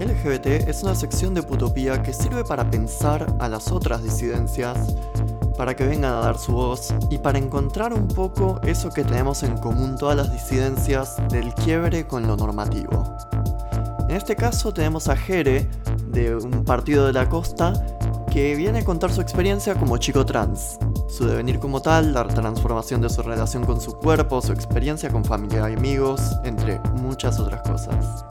LGBT es una sección de Putopía que sirve para pensar a las otras disidencias, para que vengan a dar su voz y para encontrar un poco eso que tenemos en común todas las disidencias del quiebre con lo normativo. En este caso tenemos a Jere, de un partido de la costa, que viene a contar su experiencia como chico trans, su devenir como tal, la transformación de su relación con su cuerpo, su experiencia con familia y amigos, entre muchas otras cosas.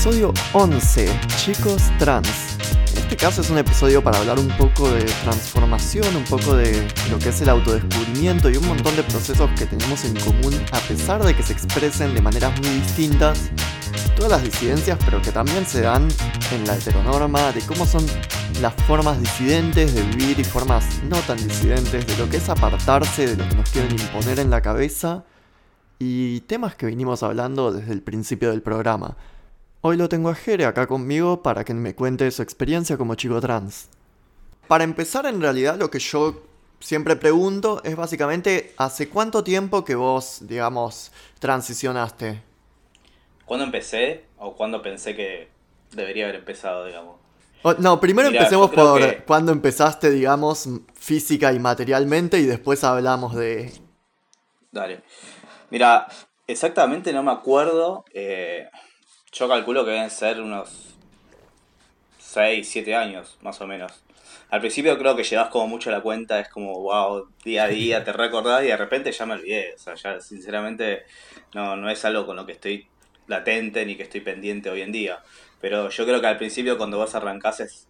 Episodio 11, chicos trans. En este caso es un episodio para hablar un poco de transformación, un poco de lo que es el autodescubrimiento y un montón de procesos que tenemos en común a pesar de que se expresen de maneras muy distintas. Todas las disidencias, pero que también se dan en la heteronorma, de cómo son las formas disidentes de vivir y formas no tan disidentes, de lo que es apartarse de lo que nos quieren imponer en la cabeza y temas que vinimos hablando desde el principio del programa. Hoy lo tengo a Jere acá conmigo para que me cuente su experiencia como chico trans. Para empezar, en realidad lo que yo siempre pregunto es básicamente, ¿hace cuánto tiempo que vos, digamos, transicionaste? ¿Cuándo empecé o cuándo pensé que debería haber empezado, digamos? no, primero empecemos por cuándo empezaste, digamos, física y materialmente y después hablamos de... Dale. Mira, exactamente no me acuerdo. Eh, yo calculo que deben ser unos 6, 7 años, más o menos. Al principio creo que llevas como mucho la cuenta, es como, wow, día a día te recordás y de repente ya me olvidé. O sea, ya sinceramente no, no es algo con lo que estoy latente ni que estoy pendiente hoy en día. Pero yo creo que al principio cuando vas a arrancar es,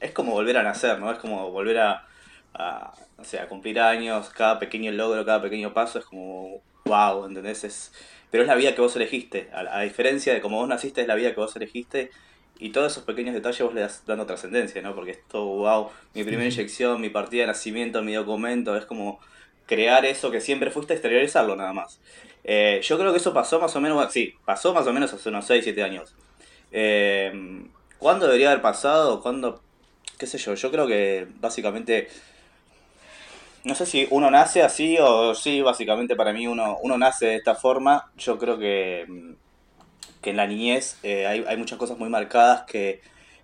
es como volver a nacer, ¿no? Es como volver a, a, o sea, a cumplir años, cada pequeño logro, cada pequeño paso es como, wow, ¿entendés? Es, pero es la vida que vos elegiste. A, diferencia de como vos naciste, es la vida que vos elegiste. Y todos esos pequeños detalles vos le das dando trascendencia, ¿no? Porque esto, wow, mi primera inyección, mi partida de nacimiento, mi documento, es como crear eso que siempre fuiste, exteriorizarlo nada más. Eh, yo creo que eso pasó más o menos, sí, pasó más o menos hace unos 6, 7 años. Eh, ¿Cuándo debería haber pasado? ¿Cuándo? ¿Qué sé yo? Yo creo que básicamente. No sé si uno nace así o sí, básicamente para mí uno, uno nace de esta forma. Yo creo que, que en la niñez eh, hay, hay, muchas cosas muy marcadas que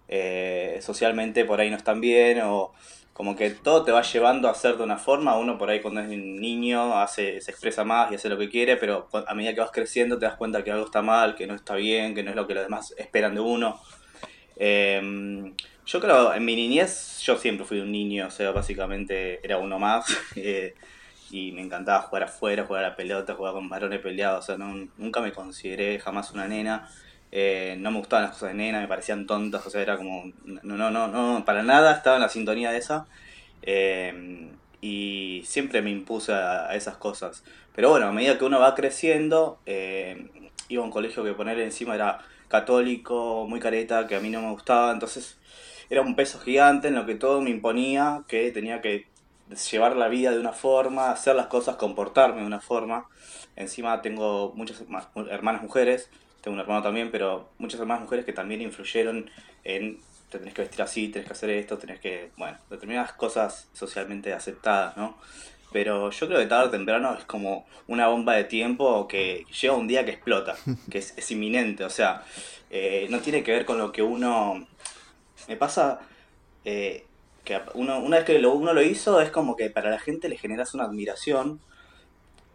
eh, socialmente por ahí no están bien o como que todo te va llevando a hacer de una forma. Uno por ahí cuando es niño hace, se expresa más y hace lo que quiere, pero a medida que vas creciendo te das cuenta que algo está mal, que no está bien, que no es lo que los demás esperan de uno. Em, yo creo, en mi niñez yo siempre fui un niño, o sea, básicamente era uno más. Eh, y me encantaba jugar afuera, jugar a la pelota, jugar con varones peleados. O sea, nunca me consideré jamás una nena. Eh, no me gustaban las cosas de nena, me parecían tontas, o sea, era como, no, no, no, no, para nada estaba en la sintonía de esa. Eh, y siempre me impuse a, esas cosas. Pero bueno, a medida que uno va creciendo, iba a un colegio que ponerle encima era católico, muy careta, que a mí no me gustaba, entonces era un peso gigante en lo que todo me imponía, que tenía que llevar la vida de una forma, hacer las cosas, comportarme de una forma. Encima tengo muchas hermanas mujeres, tengo un hermano también, pero muchas más mujeres que también influyeron en te tenés que vestir así, tenés que hacer esto, tenés que, bueno, determinadas cosas socialmente aceptadas, ¿no? Pero yo creo que tarde o temprano es como una bomba de tiempo que llega un día que explota, que es, inminente, o sea, eh, no tiene que ver con lo que uno... Me pasa eh, que uno, una vez que lo, uno lo hizo es como que para la gente le generas una admiración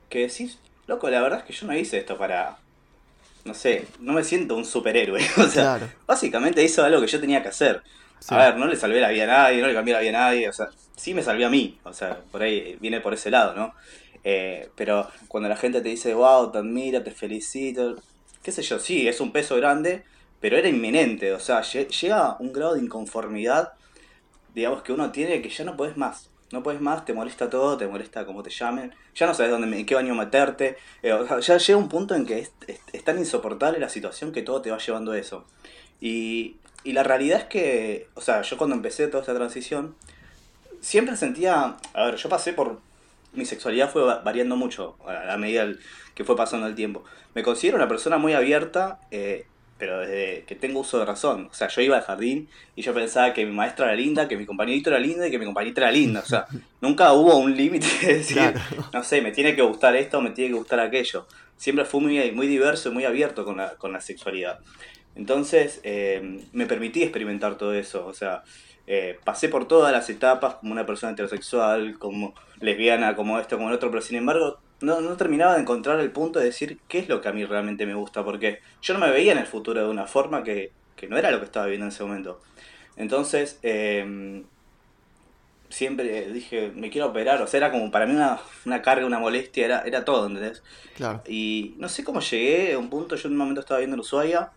que decís, loco, la verdad es que yo no hice esto para, no sé, no me siento un superhéroe. O sea, básicamente hizo algo que yo tenía que hacer. A ver, no le salvé la vida a nadie, no le cambié la vida a nadie, o sea, sí me salvé a mí, o sea, por ahí viene por ese lado, ¿no? Eh, pero cuando la gente te dice, wow, te admiro, te felicito, qué sé yo, sí, es un peso grande, pero era inminente, o sea, llega un grado de inconformidad, digamos, que uno tiene que ya no puedes más no puedes más, te molesta todo, te molesta cómo te llamen, ya no sabes dónde, en qué baño meterte, eh, ya llega un punto en que es, tan insoportable la situación que todo te va llevando a eso. Y, y la realidad es que, o sea, yo cuando empecé toda esta transición, siempre sentía, a ver, yo pasé por mi sexualidad fue variando mucho a medida que fue pasando el tiempo. Me considero una persona muy abierta, eh, pero desde que tengo uso de razón. O sea, yo iba al jardín y yo pensaba que mi maestra era linda, que mi compañerito era lindo y que mi compañita era linda. O sea, nunca hubo un límite de decir, no sé, me tiene que gustar esto, me tiene que gustar aquello. Siempre fui muy, muy diverso y muy abierto con la, con la sexualidad. Entonces, eh, me permití experimentar todo eso. O sea, eh, pasé por todas las etapas como una persona heterosexual, como lesbiana, como esto, como el otro, pero sin embargo no, no terminaba de encontrar el punto de decir qué es lo que a mí realmente me gusta, porque yo no me veía en el futuro de una forma que, no era lo que estaba viviendo en ese momento. Entonces, eh, siempre dije, me quiero operar, o sea, era como para mí una, una carga, una molestia, era, era todo, ¿entendés? Claro. Y no sé cómo llegué a un punto, yo en un momento estaba viendo en Ushuaia,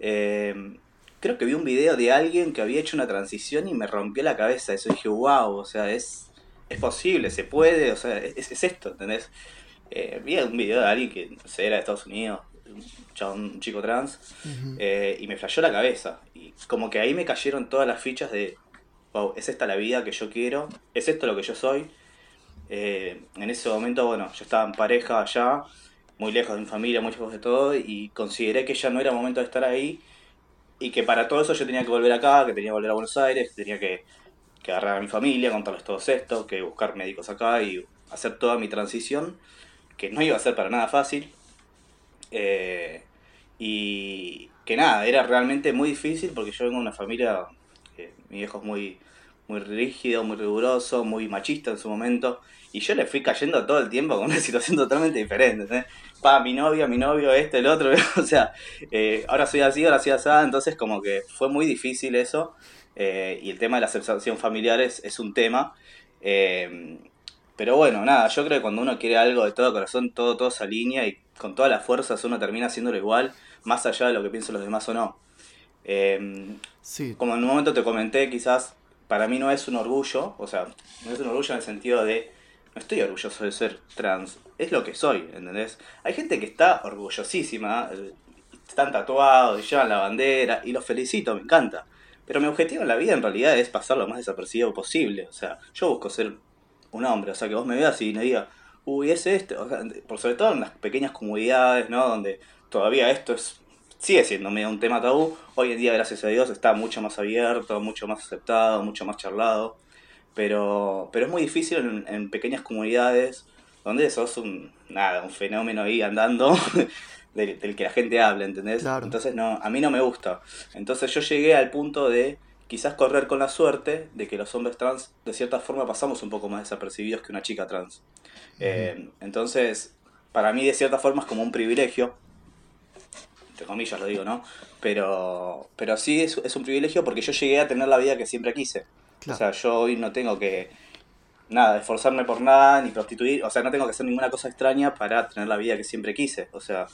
eh, creo que vi un video de alguien que había hecho una transición y me rompió la cabeza. Eso dije, wow, o sea, es, es posible, se puede, o sea, es, es esto, ¿entendés? Eh, vi un video de alguien que, no sé, era de Estados Unidos, un, chico trans, eh, y me flasheó la cabeza. Y como que ahí me cayeron todas las fichas de, wow, es esta la vida que yo quiero, es esto lo que yo soy. Eh, en ese momento, bueno, yo estaba en pareja allá, muy lejos de mi familia, muy lejos de todo, y consideré que ya no era momento de estar ahí y que para todo eso yo tenía que volver acá, que tenía que volver a Buenos Aires, que tenía que, que agarrar a mi familia, contarles todo esto, que buscar médicos acá y hacer toda mi transición, que no iba a ser para nada fácil. Eh, y que nada, era realmente muy difícil porque yo vengo de una familia, mi viejo es muy, muy rígido, muy riguroso, muy machista en su momento. Y yo le fui cayendo todo el tiempo con una situación totalmente diferente. Pa, mi novio, mi novio, este, el otro. o sea, eh, ahora soy así, ahora soy así. Entonces, como que fue muy difícil eso. Eh, y el tema de la aceptación familiar es, es un tema. Pero bueno, nada, yo creo que cuando uno quiere algo de todo corazón, todo, todo se alinea y con todas las fuerzas uno termina haciéndolo igual, más allá de lo que piensen los demás o no. sí. Como en un momento te comenté, quizás para mí no es un orgullo, o sea, no es un orgullo en el sentido de no estoy orgulloso de ser trans, es lo que soy, ¿entendés? Hay gente que está orgullosísima, eh, están tatuados y llevan la bandera, y los felicito, me encanta. Pero mi objetivo en la vida en realidad es pasar lo más desapercibido posible. O sea, yo busco ser un hombre, o sea, que vos me veas y me digas, uy, es este. O sea, por sobre todo en las pequeñas comunidades, ¿no? Donde todavía esto es sigue siendo medio un tema tabú. Hoy en día, gracias a Dios, está mucho más abierto, mucho más aceptado, mucho más charlado pero, pero es muy difícil en, pequeñas comunidades donde sos un, nada, un fenómeno ahí andando del, que la gente habla, ¿entendés? Entonces no, a mí no me gusta. Entonces yo llegué al punto de quizás correr con la suerte de que los hombres trans de cierta forma pasamos un poco más desapercibidos que una chica trans. Eh, entonces, para mí de cierta forma es como un privilegio, entre comillas lo digo, ¿no? Pero, pero sí es, es un privilegio porque yo llegué a tener la vida que siempre quise. O sea, yo hoy no tengo que, nada, esforzarme por nada, ni prostituir, o sea, no tengo que hacer ninguna cosa extraña para tener la vida que siempre quise. O sea,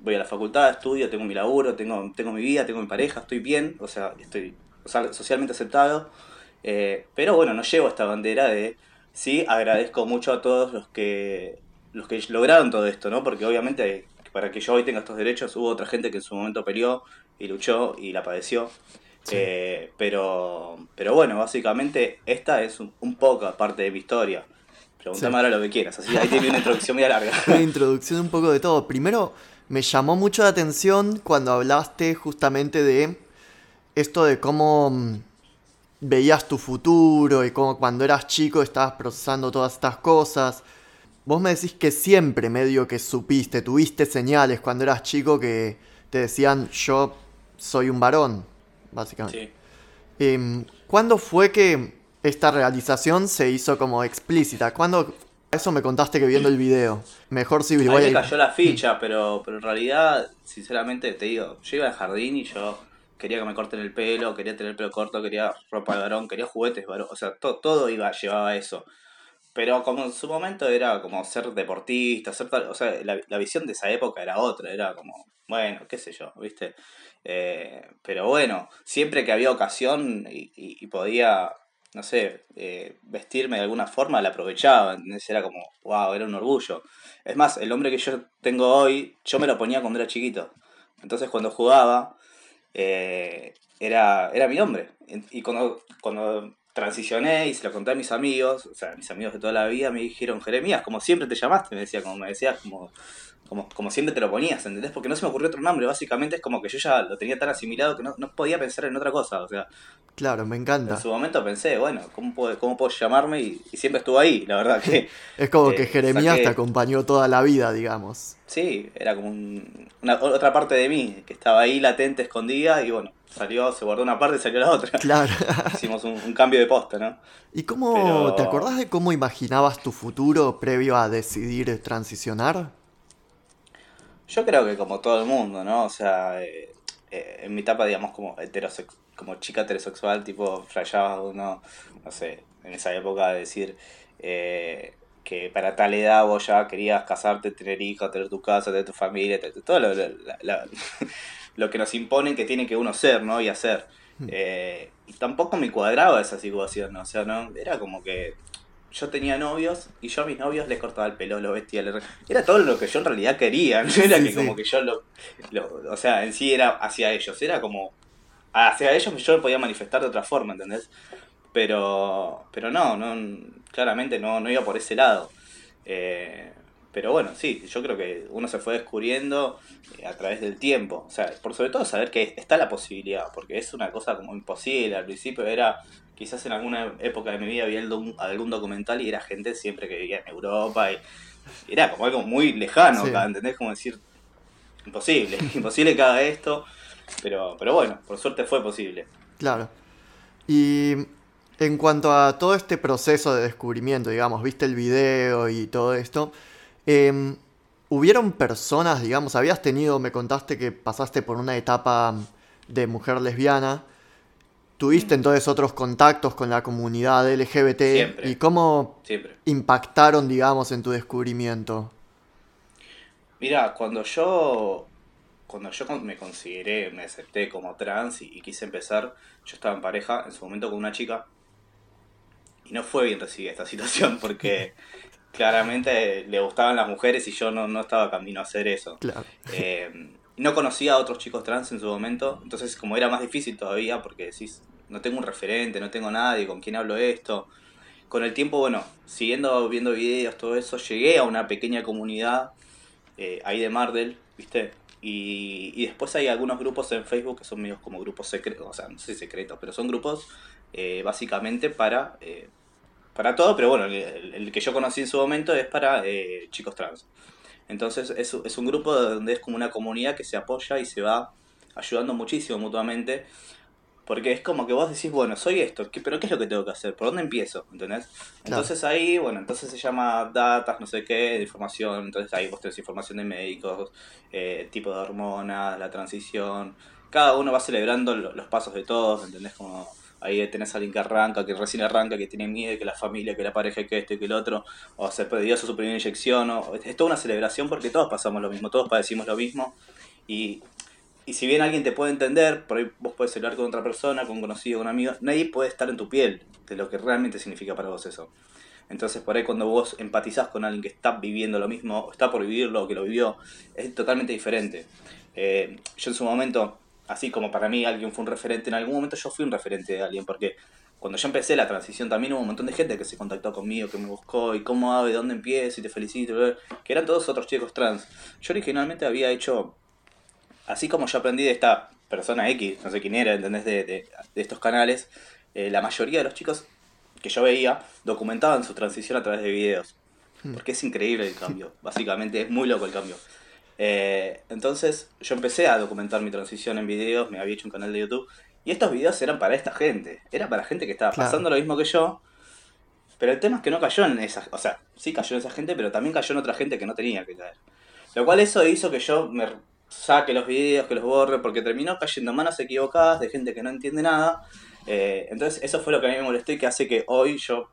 voy a la facultad, estudio, tengo mi laburo, tengo, tengo mi vida, tengo mi pareja, estoy bien, o sea, estoy socialmente aceptado. Eh, pero bueno, no llevo esta bandera de, sí, agradezco mucho a todos los que, los que lograron todo esto, ¿no? Porque obviamente para que yo hoy tenga estos derechos hubo otra gente que en su momento peleó y luchó y la padeció. Eh, pero, pero bueno, básicamente esta es un, poco aparte de mi historia. Pregúntame ahora lo que quieras, así ahí tiene una introducción muy larga. Una introducción un poco de todo. Primero, me llamó mucho la atención cuando hablaste justamente de esto de cómo mm, veías tu futuro y cómo cuando eras chico estabas procesando todas estas cosas. Vos me decís que siempre medio que supiste, tuviste señales cuando eras chico que te decían yo soy un varón básicamente. Em, ¿Cuándo fue que esta realización se hizo como explícita? ¿Cuándo eso me contaste que viendo el video. Mejor si voy me cayó la ficha, pero, pero en realidad, sinceramente, te digo, yo iba al jardín y yo quería que me corten el pelo, quería tener el pelo corto, quería ropa de varón, quería juguetes varón, o sea, todo iba, llevaba eso. Pero como en su momento era como ser deportista, ser o sea, la, la visión de esa época era otra, era como, bueno, qué sé yo, ¿viste? Eh, pero bueno, siempre que había ocasión y, podía, no sé, eh, vestirme de alguna forma, la aprovechaba. Era como, wow, era un orgullo. Es más, el hombre que yo tengo hoy, yo me lo ponía cuando era chiquito. Entonces cuando jugaba, eh, era, era mi hombre. Y cuando, cuando transicioné y se lo conté a mis amigos, o sea, mis amigos de toda la vida me dijeron, Jeremías, como siempre te llamaste, me decía, como me decías, como, como, como siempre te lo ponías, ¿entendés? Porque no se me ocurrió otro nombre, básicamente es como que yo ya lo tenía tan asimilado que no, no podía pensar en otra cosa, o sea. Claro, me encanta. En su momento pensé, bueno, ¿cómo puedo, cómo puedo llamarme? Y, siempre estuvo ahí, la verdad que... es como que Jeremías te acompañó toda la vida, digamos. Sí, era como una, otra parte de mí, que estaba ahí latente, escondida, y bueno, salió, se guardó una parte y salió la otra. Claro. Hicimos un, cambio de posta, ¿no? ¿Y cómo, te acordás de cómo imaginabas tu futuro previo a decidir transicionar? Yo creo que como todo el mundo, ¿no? O sea, eh, eh, en mi etapa, digamos, como como chica heterosexual, tipo, flayaba uno, no sé, en esa época de decir eh, que para tal edad vos ya querías casarte, tener hijos, tener tu casa, tener tu familia, todo lo, lo, que nos imponen que tiene que uno ser, ¿no? Y hacer. Hmm. y tampoco me cuadraba esa situación, ¿no? O sea, no, era como que yo tenía novios y yo a mis novios les cortaba el pelo, lo vestía. Era todo lo que yo en realidad quería. No era que como que yo lo, O sea, en sí era hacia ellos. Era como. Hacia ellos yo lo podía manifestar de otra forma, ¿entendés? Pero. Pero no, no claramente no, no iba por ese lado. Eh, pero bueno, sí, yo creo que uno se fue descubriendo eh, a través del tiempo. O sea, por sobre todo saber que está la posibilidad, porque es una cosa como imposible. Al principio era quizás en alguna época de mi vida había algún documental y era gente siempre que vivía en Europa y era como algo muy lejano acá, ¿entendés? Como decir, imposible, imposible que haga esto, pero, pero bueno, por suerte fue posible. Claro. Y en cuanto a todo este proceso de descubrimiento, digamos, viste el video y todo esto, eh, ¿hubieron personas, digamos, habías tenido, me contaste que pasaste por una etapa de mujer lesbiana, ¿Tuviste entonces otros contactos con la comunidad LGBT? ¿Y cómo impactaron, digamos, en tu descubrimiento? Mira, cuando yo cuando yo me consideré, me acepté como trans y, quise empezar, yo estaba en pareja en su momento con una chica y no fue bien recibida esta situación porque claramente le gustaban las mujeres y yo no, no estaba camino a hacer eso. Claro. Eh, no conocía a otros chicos trans en su momento, entonces como era más difícil todavía, porque decís, no tengo un referente, no tengo nadie con quien hablo esto. Con el tiempo, bueno, siguiendo viendo videos, todo eso, llegué a una pequeña comunidad eh, ahí de Mardel, ¿viste? Y, y, después hay algunos grupos en Facebook que son medios como grupos secretos, o sea, no sé secretos, pero son grupos eh, básicamente para, eh, para todo, pero bueno, el, el, que yo conocí en su momento es para chicos trans. Entonces es, es un grupo donde es como una comunidad que se apoya y se va ayudando muchísimo mutuamente. Porque es como que vos decís, bueno, soy esto, pero ¿qué es lo que tengo que hacer? ¿Por dónde empiezo? ¿Entendés? Entonces ahí, bueno, entonces se llama datas, no sé qué, de información. Entonces ahí vos tenés información de médicos, eh, tipo de hormonas, la transición. Cada uno va celebrando los pasos de todos, ¿entendés? Como Ahí tenés a alguien que arranca, que recién arranca, que tiene miedo, que la familia, que la pareja, que esto y que el otro, o se perdió su primera inyección, o, es toda una celebración porque todos pasamos lo mismo, todos padecimos lo mismo. Y, y si bien alguien te puede entender, por ahí vos puedes hablar con otra persona, con un conocido, con un amigo, nadie puede estar en tu piel de lo que realmente significa para vos eso. Entonces por ahí cuando vos empatizás con alguien que está viviendo lo mismo, o está por vivirlo, o que lo vivió, es totalmente diferente. Eh, yo en su momento así como para mí alguien fue un referente, en algún momento yo fui un referente de alguien, porque cuando yo empecé la transición también hubo un montón de gente que se contactó conmigo, que me buscó, y cómo hago, y dónde empiezo, y te felicito, que eran todos otros chicos trans. Yo originalmente había hecho, así como yo aprendí de esta persona X, no sé quién era, ¿entendés? De, de, estos canales, eh, la mayoría de los chicos que yo veía documentaban su transición a través de videos. Hmm. Porque es increíble el cambio, básicamente es muy loco el cambio. Eh, entonces yo empecé a documentar mi transición en videos, me había hecho un canal de YouTube. Y estos videos eran para esta gente, era para gente que estaba pasando lo mismo que yo. Pero el tema es que no cayó en esa, o sea, sí cayó en esa gente, pero también cayó en otra gente que no tenía que caer. Lo cual eso hizo que yo me saque los videos, que los borre, porque terminó cayendo en manos equivocadas de gente que no entiende nada. Eh, entonces eso fue lo que a mí me molestó y que hace que hoy yo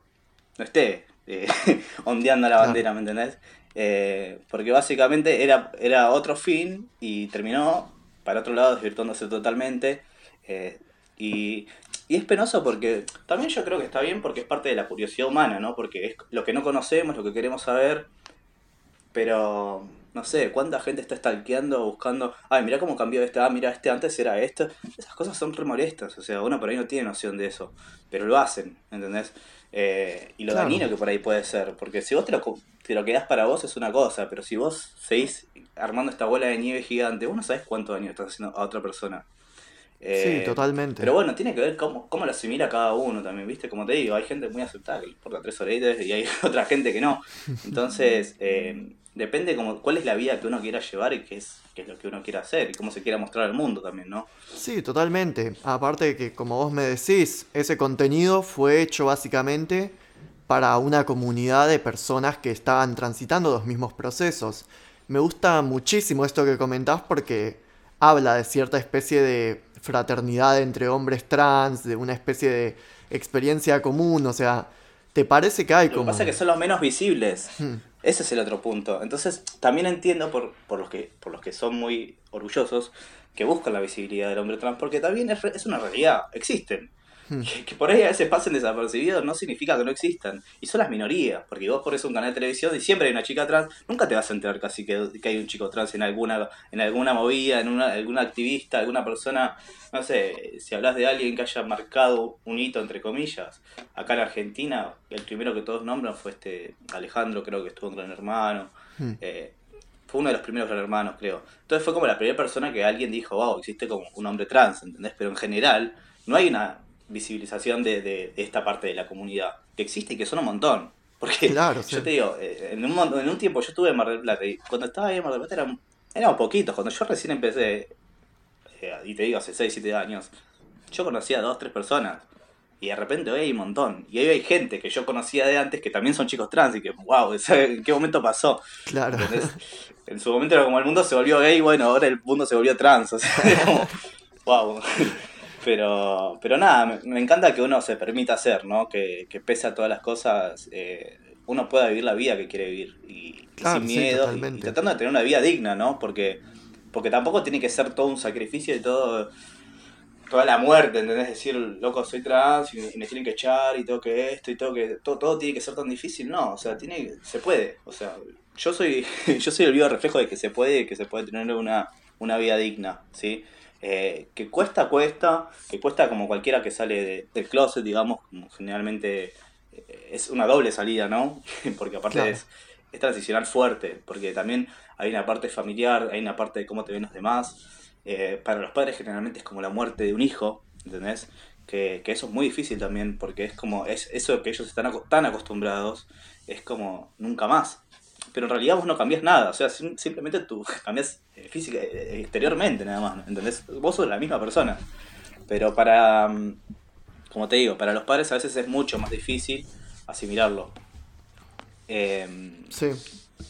no esté eh, ondeando la bandera, ¿me entendés? Eh, porque básicamente era, era otro fin y terminó para otro lado desvirtuándose totalmente. Eh, y, y, es penoso porque también yo creo que está bien porque es parte de la curiosidad humana, ¿no? Porque es lo que no conocemos, lo que queremos saber. Pero no sé, cuánta gente está stalkeando, buscando, ay, mira cómo cambió este, ah, mira, este antes era esto. Esas cosas son re molestas, o sea, uno por ahí no tiene noción de eso, pero lo hacen, ¿entendés? Eh, y lo dañino que por ahí puede ser, porque si vos te lo, te lo quedás para vos es una cosa, pero si vos seguís armando esta bola de nieve gigante, vos no sabés cuánto daño estás haciendo a otra persona. Sí, eh, totalmente. Pero bueno, tiene que ver cómo, cómo lo asimila cada uno también, ¿viste? Como te digo, hay gente muy aceptada que le importa tres horitas y hay otra gente que no. Entonces, eh, depende como cuál es la vida que uno quiera llevar y qué es, qué es lo que uno quiera hacer y cómo se quiera mostrar al mundo también, ¿no? Sí, totalmente. Aparte de que, como vos me decís, ese contenido fue hecho básicamente para una comunidad de personas que estaban transitando los mismos procesos. Me gusta muchísimo esto que comentás porque habla de cierta especie de fraternidad entre hombres trans, de una especie de experiencia común, o sea, ¿te parece que hay como... Lo que pasa es que son los menos visibles. Hmm. Ese es el otro punto. Entonces, también entiendo por, por, los que, por los que son muy orgullosos que buscan la visibilidad del hombre trans, porque también es, es una realidad, existen. Hmm. Que, por ahí a veces pasen desapercibidos no significa que no existan. Y son las minorías, porque vos pones un canal de televisión y siempre hay una chica trans, nunca te vas a enterar casi que, que hay un chico trans en alguna, en alguna movida, en una, alguna activista, alguna persona, no sé, si hablas de alguien que haya marcado un hito entre comillas. Acá en Argentina, el primero que todos nombran fue este Alejandro, creo que estuvo en Gran Hermano. Hmm. Eh, fue uno de los primeros Gran Hermanos, creo. Entonces fue como la primera persona que alguien dijo, wow, existe como un hombre trans, ¿entendés? Pero en general, no hay una visibilización de, de, esta parte de la comunidad, que existe y que son un montón. Porque claro, yo te digo, eh, en un, en un tiempo yo estuve en Mar del Plata y cuando estaba ahí en Mar del Plata eran, eran poquitos. Cuando yo recién empecé, eh, y te digo hace 6, 7 años, yo conocía a dos, tres personas. Y de repente hoy hay un montón. Y ahí hay gente que yo conocía de antes que también son chicos trans y que, wow, ¿en qué momento pasó? Claro. En su momento era como el mundo se volvió gay, bueno, ahora el mundo se volvió trans. O sea, como, wow. Pero, pero nada, me, encanta que uno se permita hacer, ¿no? Que, que pese a todas las cosas, eh, uno pueda vivir la vida que quiere vivir. Y, sin miedo, y, tratando de tener una vida digna, ¿no? Porque, porque tampoco tiene que ser todo un sacrificio y todo toda la muerte, ¿entendés? Decir, loco, soy trans y me tienen que echar y todo que esto y todo que todo, todo tiene que ser tan difícil, no, o sea, tiene se puede, o sea, yo soy yo soy el vivo reflejo de que se puede, que se puede tener una, una vida digna, ¿sí? Eh, que cuesta, cuesta, que cuesta como cualquiera que sale del closet, digamos, como generalmente eh, es una doble salida, ¿no? porque aparte es, es transicionar fuerte, porque también hay una parte familiar, hay una parte de cómo te ven los demás. Eh, para los padres generalmente es como la muerte de un hijo, ¿entendés? Que, que, eso es muy difícil también, porque es como, es eso que ellos están tan acostumbrados, es como nunca más pero en realidad vos no cambias nada, o sea, simplemente tú cambias eh, física, eh, exteriormente nada más, ¿entendés? Vos sos la misma persona. Pero para, mm, como te digo, para los padres a veces es mucho más difícil asimilarlo. Em, sí.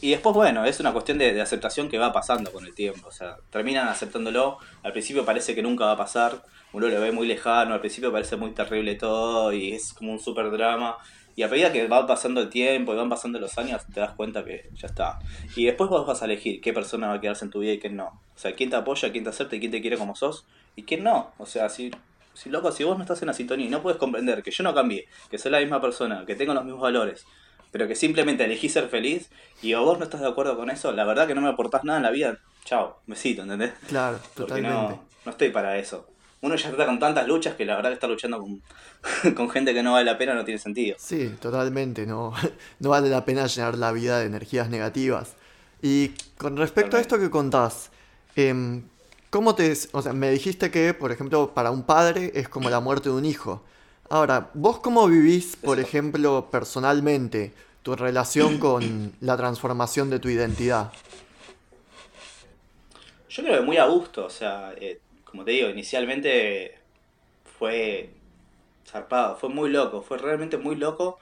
Y después, bueno, es una cuestión de, aceptación que va pasando con el tiempo. O sea, terminan aceptándolo. Al principio parece que nunca va a pasar. Uno lo ve muy lejano. Al principio parece muy terrible todo. Y es como un super drama. Y a medida que va pasando el tiempo y van pasando los años, te das cuenta que ya está. Y después vos vas a elegir qué persona va a quedarse en tu vida y quién no. O sea, quién te apoya, quién te acepta y quién te quiere como sos y quién no. O sea, si, si loco, si vos no estás en la sintonía y no puedes comprender que yo no cambié, que soy la misma persona, que tengo los mismos valores, pero que simplemente elegí ser feliz y vos no estás de acuerdo con eso, la verdad que no me aportás nada en la vida, chao, besito, ¿entendés? Claro, totalmente. No estoy para eso uno ya está con tantas luchas que la verdad que está luchando con, gente que no vale la pena no tiene sentido. Sí, totalmente, no, no vale la pena llenar la vida de energías negativas. Y con respecto a esto que contás, eh, ¿cómo te... O sea, me dijiste que, por ejemplo, para un padre es como la muerte de un hijo. Ahora, ¿vos cómo vivís, por ejemplo, personalmente, tu relación con la transformación de tu identidad? Yo creo que muy a gusto, o sea, eh, como te digo, inicialmente fue zarpado, fue muy loco, fue realmente muy loco.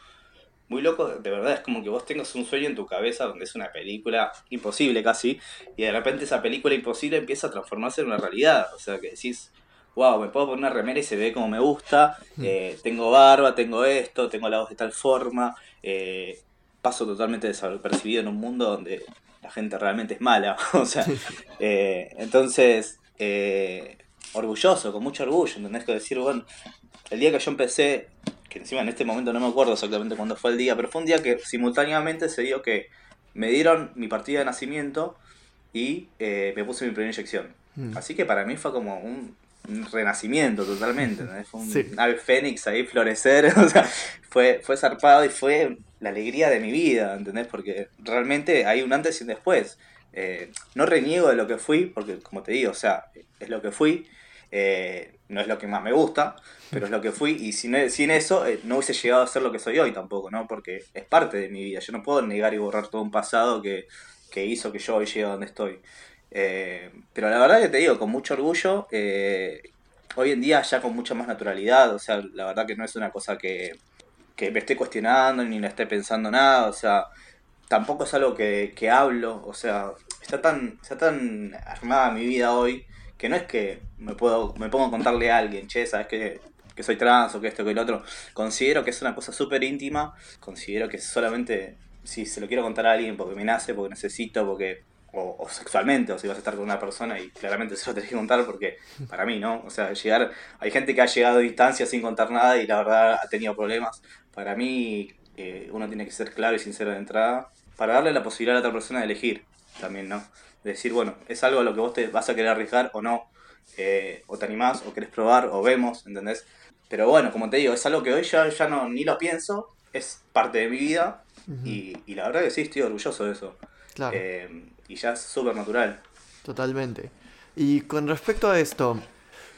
Muy loco, de verdad, es como que vos tengas un sueño en tu cabeza donde es una película imposible casi, y de repente esa película imposible empieza a transformarse en una realidad. O sea, que decís, wow, me puedo poner una remera y se ve como me gusta, mm. eh, tengo barba, tengo esto, tengo la voz de tal forma, eh, paso totalmente desapercibido en un mundo donde la gente realmente es mala. o sea, eh, entonces eh, orgulloso, con mucho orgullo, ¿entendés? Que decir, bueno, el día que yo empecé, que encima en este momento no me acuerdo exactamente cuándo fue el día, pero fue un día que simultáneamente se dio que me dieron mi partida de nacimiento y eh, me puse mi primera inyección. Mm. Así que para mí fue como un, renacimiento totalmente, Fue un ave fénix ahí florecer, o sea, fue, fue zarpado y fue la alegría de mi vida, ¿entendés? Porque realmente hay un antes y un después. Eh, no reniego de lo que fui, porque como te digo, o sea, es lo que fui, eh, no es lo que más me gusta, pero es lo que fui y sin, eso eh, no hubiese llegado a ser lo que soy hoy tampoco, ¿no? Porque es parte de mi vida, yo no puedo negar y borrar todo un pasado que, que hizo que yo hoy llegue a donde estoy. pero la verdad que te digo, con mucho orgullo, hoy en día ya con mucha más naturalidad, o sea, la verdad que no es una cosa que, que me esté cuestionando ni le esté pensando nada, o sea, tampoco es algo que, que hablo, o sea, está tan, está tan armada mi vida hoy que no es que me puedo me pongo a contarle a alguien, che, sabes que, que soy trans o que esto que el otro. Considero que es una cosa súper íntima, considero que solamente si se lo quiero contar a alguien porque me nace, porque necesito, porque o, sexualmente, o si vas a estar con una persona y claramente se lo tenés que contar porque para mí, ¿no? O sea, llegar, hay gente que ha llegado a distancia sin contar nada y la verdad ha tenido problemas. Para mí, eh, uno tiene que ser claro y sincero de entrada para darle la posibilidad a la otra persona de elegir también, ¿no? decir, bueno, es algo a lo que vos te vas a querer arriesgar o no, eh, o te animás, o querés probar, o vemos, ¿entendés? Pero bueno, como te digo, es algo que hoy ya, ya no, ni lo pienso, es parte de mi vida, y, y, la verdad que sí, estoy orgulloso de eso. Claro. Eh, y ya es súper natural. Totalmente. Y con respecto a esto,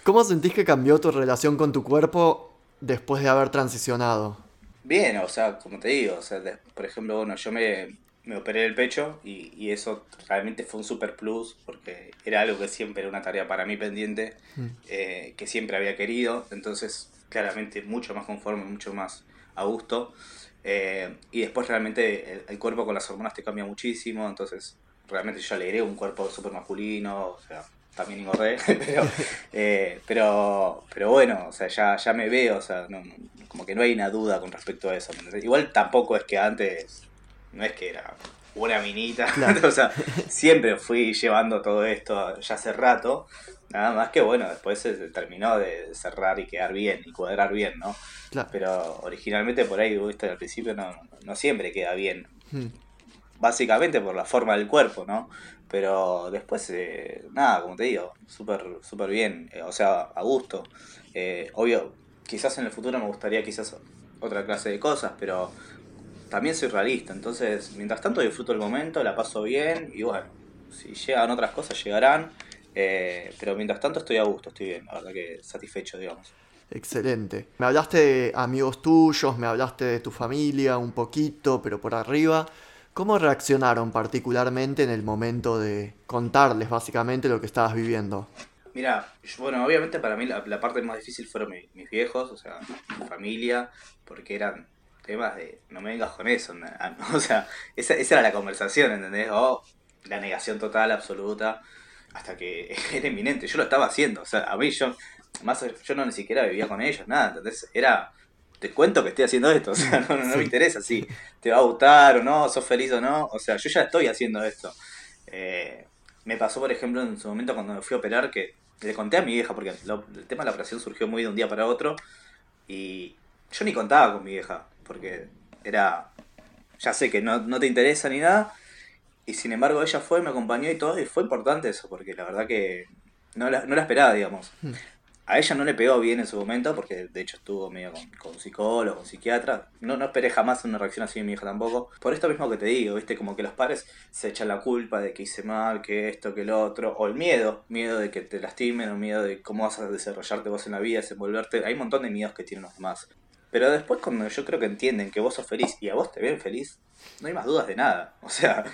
¿cómo sentís que cambió tu relación con tu cuerpo después de haber transicionado? Bien, o sea, como te digo, o sea, por ejemplo, bueno, yo me, me operé el pecho y, eso realmente fue un super plus porque era algo que siempre era una tarea para mí pendiente, mm. eh, que siempre había querido, entonces claramente mucho más conforme, mucho más a gusto. Eh, y después realmente el, cuerpo con las hormonas te cambia muchísimo, entonces realmente yo alegré un cuerpo súper masculino, o sea, también engordé, pero, eh, pero, pero bueno, o sea, ya, ya me veo, o sea, como que no hay una duda con respecto a eso. Igual tampoco es que antes no es que era una minita, o sea, siempre fui llevando todo esto ya hace rato, nada más que bueno, después se terminó de cerrar y quedar bien y cuadrar bien, ¿no? Pero originalmente por ahí, viste, al principio no, no siempre queda bien. Hmm. Básicamente por la forma del cuerpo, ¿no? Pero después, eh, nada, como te digo, súper super bien, eh, o sea, a gusto. Eh, obvio, quizás en el futuro me gustaría quizás otra clase de cosas, pero también soy realista, entonces mientras tanto disfruto el momento, la paso bien y bueno, si llegan otras cosas llegarán, eh, pero mientras tanto estoy a gusto, estoy bien, la verdad que satisfecho, digamos. Excelente. Me hablaste de amigos tuyos, me hablaste de tu familia un poquito, pero por arriba. ¿Cómo reaccionaron particularmente en el momento de contarles básicamente lo que estabas viviendo? Mira, bueno, obviamente para mí la, parte más difícil fueron mis viejos, o sea, mi familia, porque eran temas de no me vengas con eso, o sea, esa, era la conversación, ¿entendés? O la negación total, absoluta, hasta que era inminente. Yo lo estaba haciendo, o sea, a mí yo, más yo no ni siquiera vivía con ellos, nada, ¿entendés? Era, te cuento que estoy haciendo esto, o sea, no, me interesa si te va a gustar o no, sos feliz o no, o sea, yo ya estoy haciendo esto. Eh, me pasó, por ejemplo, en su momento cuando me fui a operar, que le conté a mi vieja, porque el tema de la operación surgió muy de un día para otro, y yo ni contaba con mi vieja porque era, ya sé que no, no te interesa ni nada, y sin embargo ella fue, me acompañó y todo, y fue importante eso, porque la verdad que no la, no la esperaba, digamos. Hmm. A ella no le pegó bien en su momento, porque de hecho estuvo medio con, con psicólogo, con psiquiatra. No, no esperé jamás una reacción así de mi hija tampoco. Por esto mismo que te digo, viste, como que los padres se echan la culpa de que hice mal, que esto, que lo otro, o el miedo, miedo de que te lastimen, o miedo de cómo vas a desarrollarte vos en la vida, desenvolverte. Hay un montón de miedos que tienen los demás. Pero después cuando yo creo que entienden que vos sos feliz y a vos te ven feliz, no hay más dudas de nada. O sea,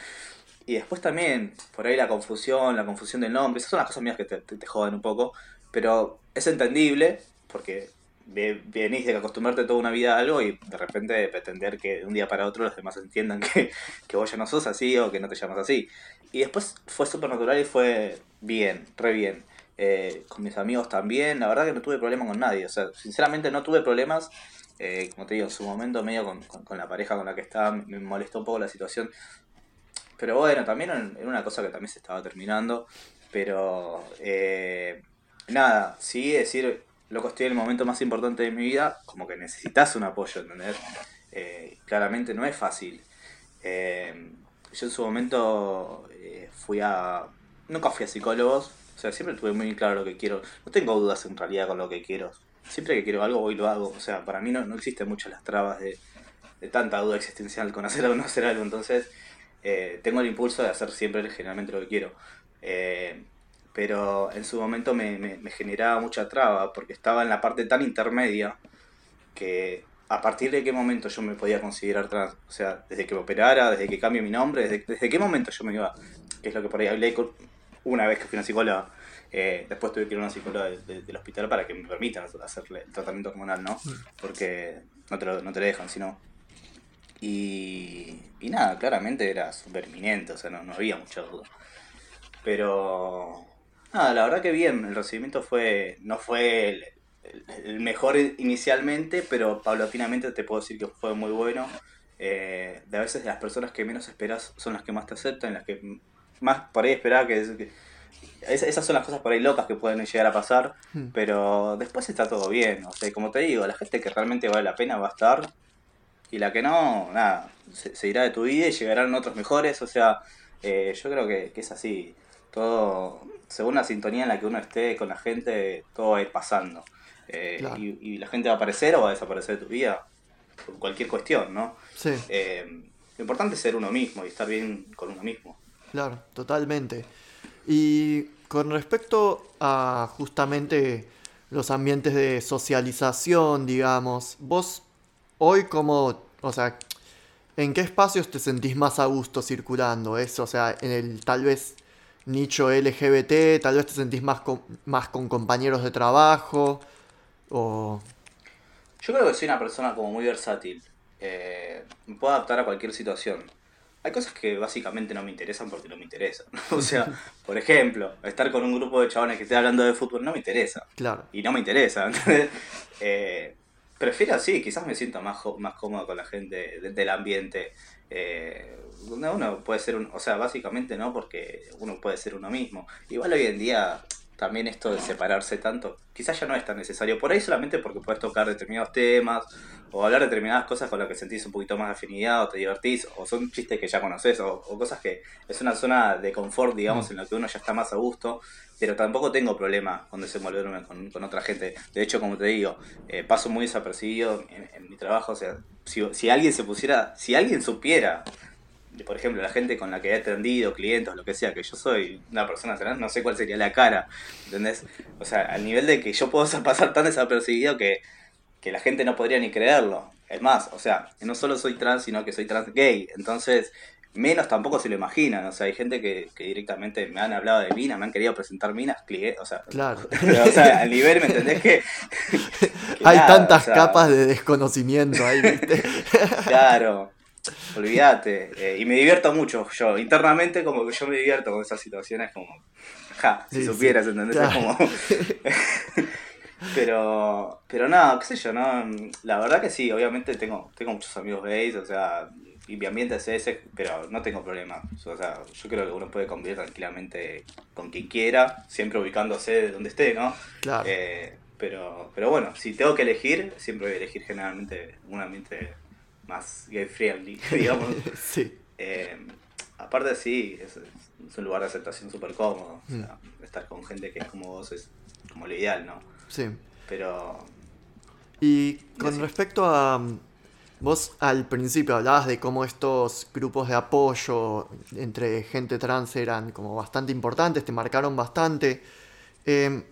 y después también, por ahí la confusión, la confusión del nombre, esas son las cosas mías que te, te, joden un poco, pero es entendible porque venís de acostumbrarte toda una vida a algo y de repente pretender que de un día para otro los demás entiendan que, que vos ya no sos así o que no te llamas así. Y después fue súper natural y fue bien, re bien. Eh, con mis amigos también, la verdad que no tuve problema con nadie, o sea, sinceramente no tuve problemas eh, como te digo, en su momento medio con, la pareja con la que estaba me molestó un poco la situación. Pero bueno, también era una cosa que también se estaba terminando. Pero eh, nada, sí decir, loco, estoy en el momento más importante de mi vida, como que necesitas un apoyo, ¿entendés? Eh, claramente no es fácil. yo en su momento eh, fui a... Nunca fui a psicólogos, o sea, siempre tuve muy claro lo que quiero. No tengo dudas en realidad con lo que quiero. Siempre que quiero algo, voy y lo hago. O sea, para mí no, no existen muchas las trabas de, de tanta duda existencial con hacer o no hacer algo. Entonces, eh, tengo el impulso de hacer siempre generalmente lo que quiero. Eh, pero en su momento me, me, generaba mucha traba porque estaba en la parte tan intermedia que a partir de qué momento yo me podía considerar trans. O sea, desde que me operara, desde que cambie mi nombre, desde, desde qué momento yo me iba. Que es lo que por ahí hablé una vez que fui a una psicóloga. Eh, después tuve que ir a una psicóloga del hospital para que me permitan hacerle el tratamiento hormonal, ¿no? Mm. Porque no te lo, no te lo dejan, sino. Y, y nada, claramente era súper inminente, o sea, no, no había mucha duda. Pero Nada, la verdad que bien, el recibimiento fue no fue el, mejor inicialmente, pero paulatinamente te puedo decir que fue muy bueno. Eh, de a veces las personas que menos esperas son las que más te aceptan, las que más por ahí esperaba que, esas son las cosas por ahí locas que pueden llegar a pasar, hmm. pero después está todo bien. O sea, como te digo, la gente que realmente vale la pena va a estar y la que no, nada, se, irá de tu vida y llegarán otros mejores. O sea, eh, yo creo que, que es así todo, según la sintonía en la que uno esté con la gente, todo va a ir pasando. Eh, y, la gente va a aparecer o va a desaparecer de tu vida, por cualquier cuestión, ¿no? Sí. Eh, lo importante es ser uno mismo y estar bien con uno mismo. Claro, totalmente. Y con respecto a justamente los ambientes de socialización, digamos, vos hoy como, o sea, ¿en qué espacios te sentís más a gusto circulando? Eso, o sea, en el tal vez nicho LGBT, tal vez te sentís más con, más con compañeros de trabajo o... Yo creo que soy una persona como muy versátil. Eh, me puedo adaptar a cualquier situación. Hay cosas que básicamente no me interesan porque no me interesan. o sea, por ejemplo, estar con un grupo de chabones que esté hablando de fútbol no me interesa. Claro. Y no me interesa. eh, prefiero así, quizás me siento más, más cómodo con la gente del ambiente. Eh, uno puede ser un, o sea, básicamente no, porque uno puede ser uno mismo. Igual hoy en día también esto de separarse tanto, quizás ya no es tan necesario. Por ahí solamente porque puedes tocar determinados temas o hablar determinadas cosas con las que sentís un poquito más afinidad o te divertís o son chistes que ya conoces o, cosas que es una zona de confort, digamos, en la que uno ya está más a gusto. Pero tampoco tengo problema con desenvolverme con, con otra gente. De hecho, como te digo, eh, paso muy desapercibido en, en, mi trabajo. O sea, si, si alguien se pusiera, si alguien supiera por ejemplo, la gente con la que he atendido, clientes, lo que sea, que yo soy una persona trans, no sé cuál sería la cara, ¿entendés? O sea, al nivel de que yo puedo pasar tan desapercibido que, que la gente no podría ni creerlo. Es más, o sea, no solo soy trans, sino que soy trans gay, entonces menos tampoco se lo imaginan. O sea, hay gente que, que directamente me han hablado de minas, me han querido presentar minas, o sea, claro. o sea, al nivel, ¿me entendés? Que, hay tantas capas de desconocimiento ahí, ¿viste? claro. Olvídate. Eh, y me divierto mucho yo. Internamente como que yo me divierto con esas situaciones como... Ja, si supieras, ¿entendés? Como... pero, pero nada, qué sé yo, ¿no? La verdad que sí, obviamente tengo, tengo muchos amigos gays, o sea, y mi ambiente es ese, pero no tengo problema. O sea, yo creo que uno puede convivir tranquilamente con quien quiera, siempre ubicándose de donde esté, ¿no? Claro. Eh, pero, pero bueno, si tengo que elegir, siempre voy a elegir generalmente un ambiente más gay friendly, digamos. sí. Eh, aparte sí, es, un lugar de aceptación súper cómodo. O sea, mm. estar con gente que es como vos es como lo ideal, ¿no? Sí. Pero... Y con respecto a... Vos al principio hablabas de cómo estos grupos de apoyo entre gente trans eran como bastante importantes, te marcaron bastante. Eh,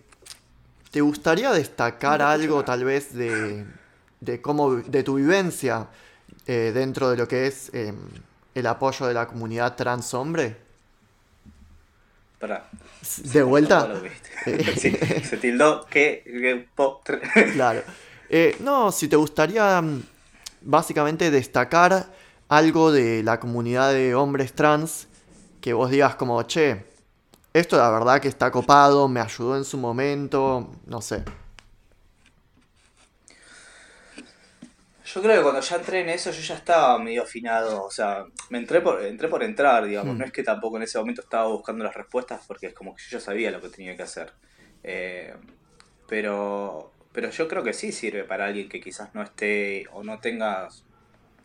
¿Te gustaría destacar algo tal vez de, de cómo de tu vivencia eh, dentro de lo que es em, el apoyo de la comunidad trans hombre? ¿De vuelta? se tildó que... claro. Eh, no, si te gustaría mm, básicamente destacar algo de la comunidad de hombres trans que vos digas como, che, esto la verdad que está copado, me ayudó en su momento, no sé. Yo creo que cuando ya entré en eso yo ya estaba medio afinado, o sea, me entré por, entré por entrar, digamos, hmm. no es que tampoco en ese momento estaba buscando las respuestas porque es como que yo ya sabía lo que tenía que hacer. Eh, pero, pero yo creo que sí sirve para alguien que quizás no esté o no tenga,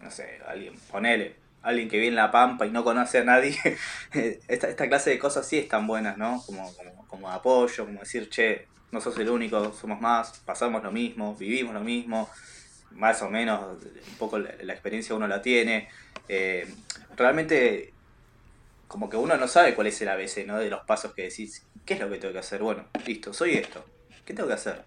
no sé, alguien, ponele, alguien que vive en La Pampa y no conoce a nadie, esta, esta clase de cosas sí están buenas, ¿no? Como, como, como apoyo, como decir, che, no sos el único, somos más, pasamos lo mismo, vivimos lo mismo, más o menos, un poco la, experiencia uno la tiene. Eh, realmente, como que uno no sabe cuál es el ABC, ¿no? De los pasos que decís, ¿qué es lo que tengo que hacer? Bueno, listo, soy esto, ¿qué tengo que hacer?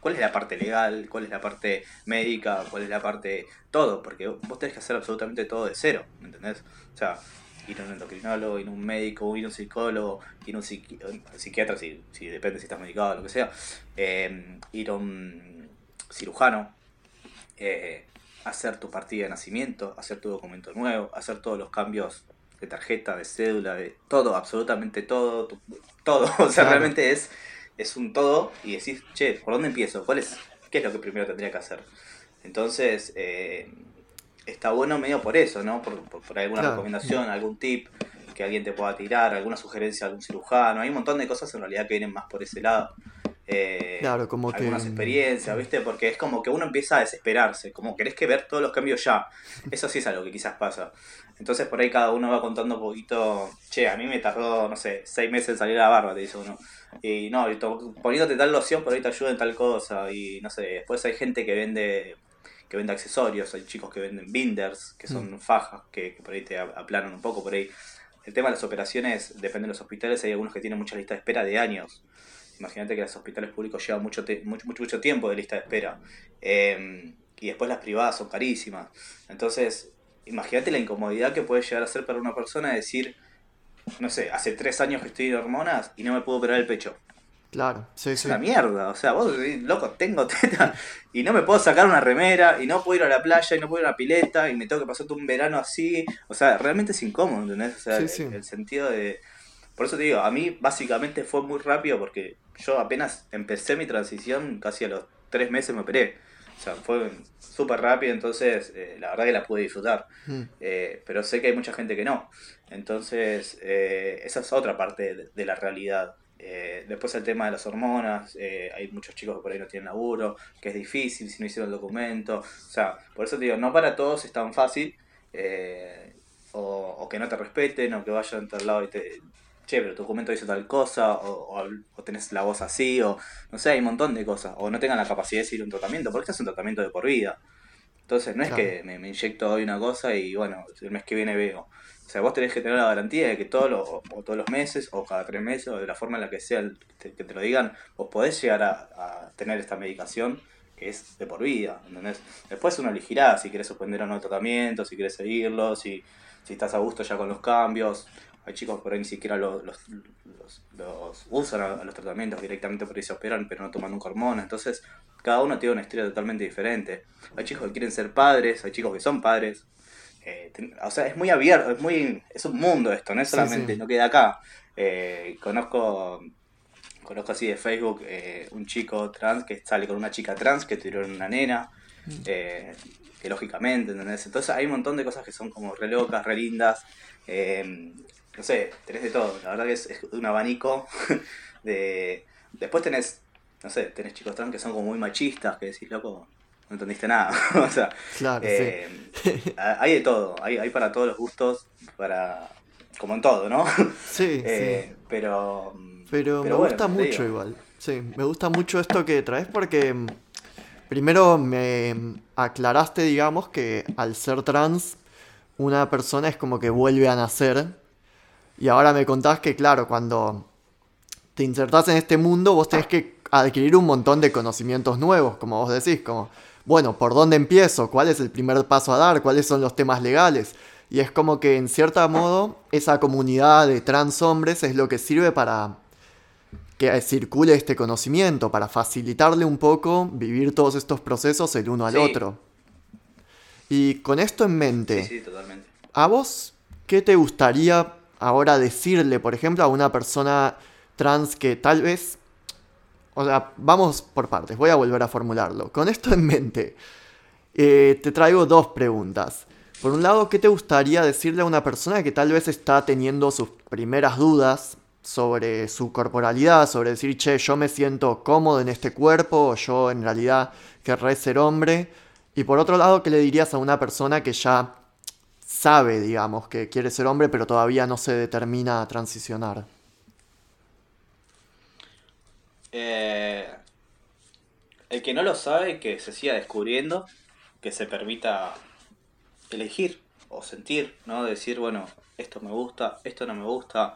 ¿Cuál es la parte legal? ¿Cuál es la parte médica? ¿Cuál es la parte... todo? Porque vos tenés que hacer absolutamente todo de cero, ¿me entendés? O sea, ir a un endocrinólogo, ir a un médico, ir a un psicólogo, ir a un, psiquiatra, si, si, depende si estás medicado o lo que sea, eh, ir a un cirujano, eh, hacer tu partida de nacimiento, hacer tu documento nuevo, hacer todos los cambios de tarjeta, de cédula, de todo, absolutamente todo, todo, o sea, realmente es, es un todo y decís, che, ¿por dónde empiezo? ¿Cuál es, ¿Qué es lo que primero tendría que hacer? Entonces, eh, está bueno medio por eso, ¿no? Por, por, alguna recomendación, algún tip que alguien te pueda tirar, alguna sugerencia de algún cirujano. Hay un montón de cosas en realidad que vienen más por ese lado. Eh, claro, como algunas experiencias, ¿viste? Porque es como que uno empieza a desesperarse, como querés que ver todos los cambios ya. Eso sí es algo que quizás pasa. Entonces por ahí cada uno va contando un poquito, che, a mí me tardó, no sé, seis meses en salir a la barba, te dice uno. Y no, poniéndote tal loción por ahí te ayuda en tal cosa. Y no sé, después hay gente que vende que vende accesorios, hay chicos que venden binders, que son mm. fajas, que, por ahí te aplanan un poco, por ahí. El tema de las operaciones, depende de los hospitales, hay algunos que tienen mucha lista de espera de años. Imagínate que los hospitales públicos llevan mucho, mucho, mucho, tiempo de lista de espera. Em, y después las privadas son carísimas. Entonces, imagínate la incomodidad que puede llegar a ser para una persona decir, no sé, hace tres años que estoy en hormonas y no me puedo operar el pecho. Claro, sí, es una mierda. O sea, vos, loco, tengo teta y no me puedo sacar una remera y no puedo ir a la playa y no puedo ir a la pileta y me tengo que pasar todo un verano así. O sea, realmente es incómodo, ¿entendés? O sea, el, sentido de. Por eso te digo, a mí básicamente fue muy rápido porque yo apenas empecé mi transición, casi a los tres meses me operé. O sea, fue súper rápido, entonces eh, la verdad que la pude disfrutar. Mm. Eh, pero sé que hay mucha gente que no. Entonces, eh, esa es otra parte de la realidad. Eh, después el tema de las hormonas, hay muchos chicos que por ahí no tienen laburo, que es difícil si no hicieron el documento. O sea, por eso te digo, no para todos es tan fácil, eh, o, que no te respeten, o que vayan a tal lado y te... Che, pero tu documento dice tal cosa, o, o, tenés la voz así, o no sé, hay un montón de cosas, o no tengan la capacidad de decir un tratamiento, porque este es un tratamiento de por vida. Entonces no es que me, me, inyecto hoy una cosa y bueno, el mes que viene veo. O sea, vos tenés que tener la garantía de que todos los, o todos los meses, o cada tres meses, o de la forma en la que sea que te, lo digan, vos podés llegar a, tener esta medicación que es de por vida, ¿entendés? Después uno elegirá si quieres suspender o no el tratamiento, si quieres seguirlo, si, si estás a gusto ya con los cambios. Hay chicos por ahí ni siquiera los, los, los, usan a, los tratamientos directamente por ahí se operan, pero no toman nunca hormonas. Entonces, cada uno tiene una historia totalmente diferente. Hay chicos que quieren ser padres, hay chicos que son padres, eh, o sea, es muy abierto, es muy es un mundo esto, no es solamente, no queda acá. Eh, conozco conozco así de Facebook eh, un chico trans que sale con una chica trans que tuvieron una nena, mm. que lógicamente, Entonces hay un montón de cosas que son como re locas, re lindas. No sé, tenés de todo, la verdad que es, un abanico de... Después tenés, no sé, tenés chicos trans que son como muy machistas, que decís, loco, no entendiste nada. o sea, eh, hay de todo, hay, hay para todos los gustos, para como en todo, ¿no? Sí, eh, Pero, pero, me gusta mucho igual. Sí, me gusta mucho esto que traes porque mm, primero me aclaraste, digamos, que al ser trans, una persona es como que vuelve a nacer. Y ahora me contás que, claro, cuando te insertás en este mundo, vos tenés que adquirir un montón de conocimientos nuevos, como vos decís, como bueno, ¿por dónde empiezo? ¿Cuál es el primer paso a dar? ¿Cuáles son los temas legales? Y es como que en cierto modo esa comunidad de trans hombres es lo que sirve para que circule este conocimiento, para facilitarle un poco vivir todos estos procesos el uno al otro. Y con esto en mente, ¿a vos qué te gustaría ahora decirle, por ejemplo, a una persona trans que tal vez o sea, vamos por partes, voy a volver a formularlo. Con esto en mente, eh, te traigo dos preguntas. Por un lado, ¿qué te gustaría decirle a una persona que tal vez está teniendo sus primeras dudas sobre su corporalidad, sobre decir, che, yo me siento cómodo en este cuerpo, o yo en realidad querré ser hombre? Y por otro lado, ¿qué le dirías a una persona que ya sabe, digamos, que quiere ser hombre, pero todavía no se determina a transicionar? Eh, el que no lo sabe, que se siga descubriendo, que se permita elegir o sentir, ¿no? Decir, bueno, esto me gusta, esto no me gusta.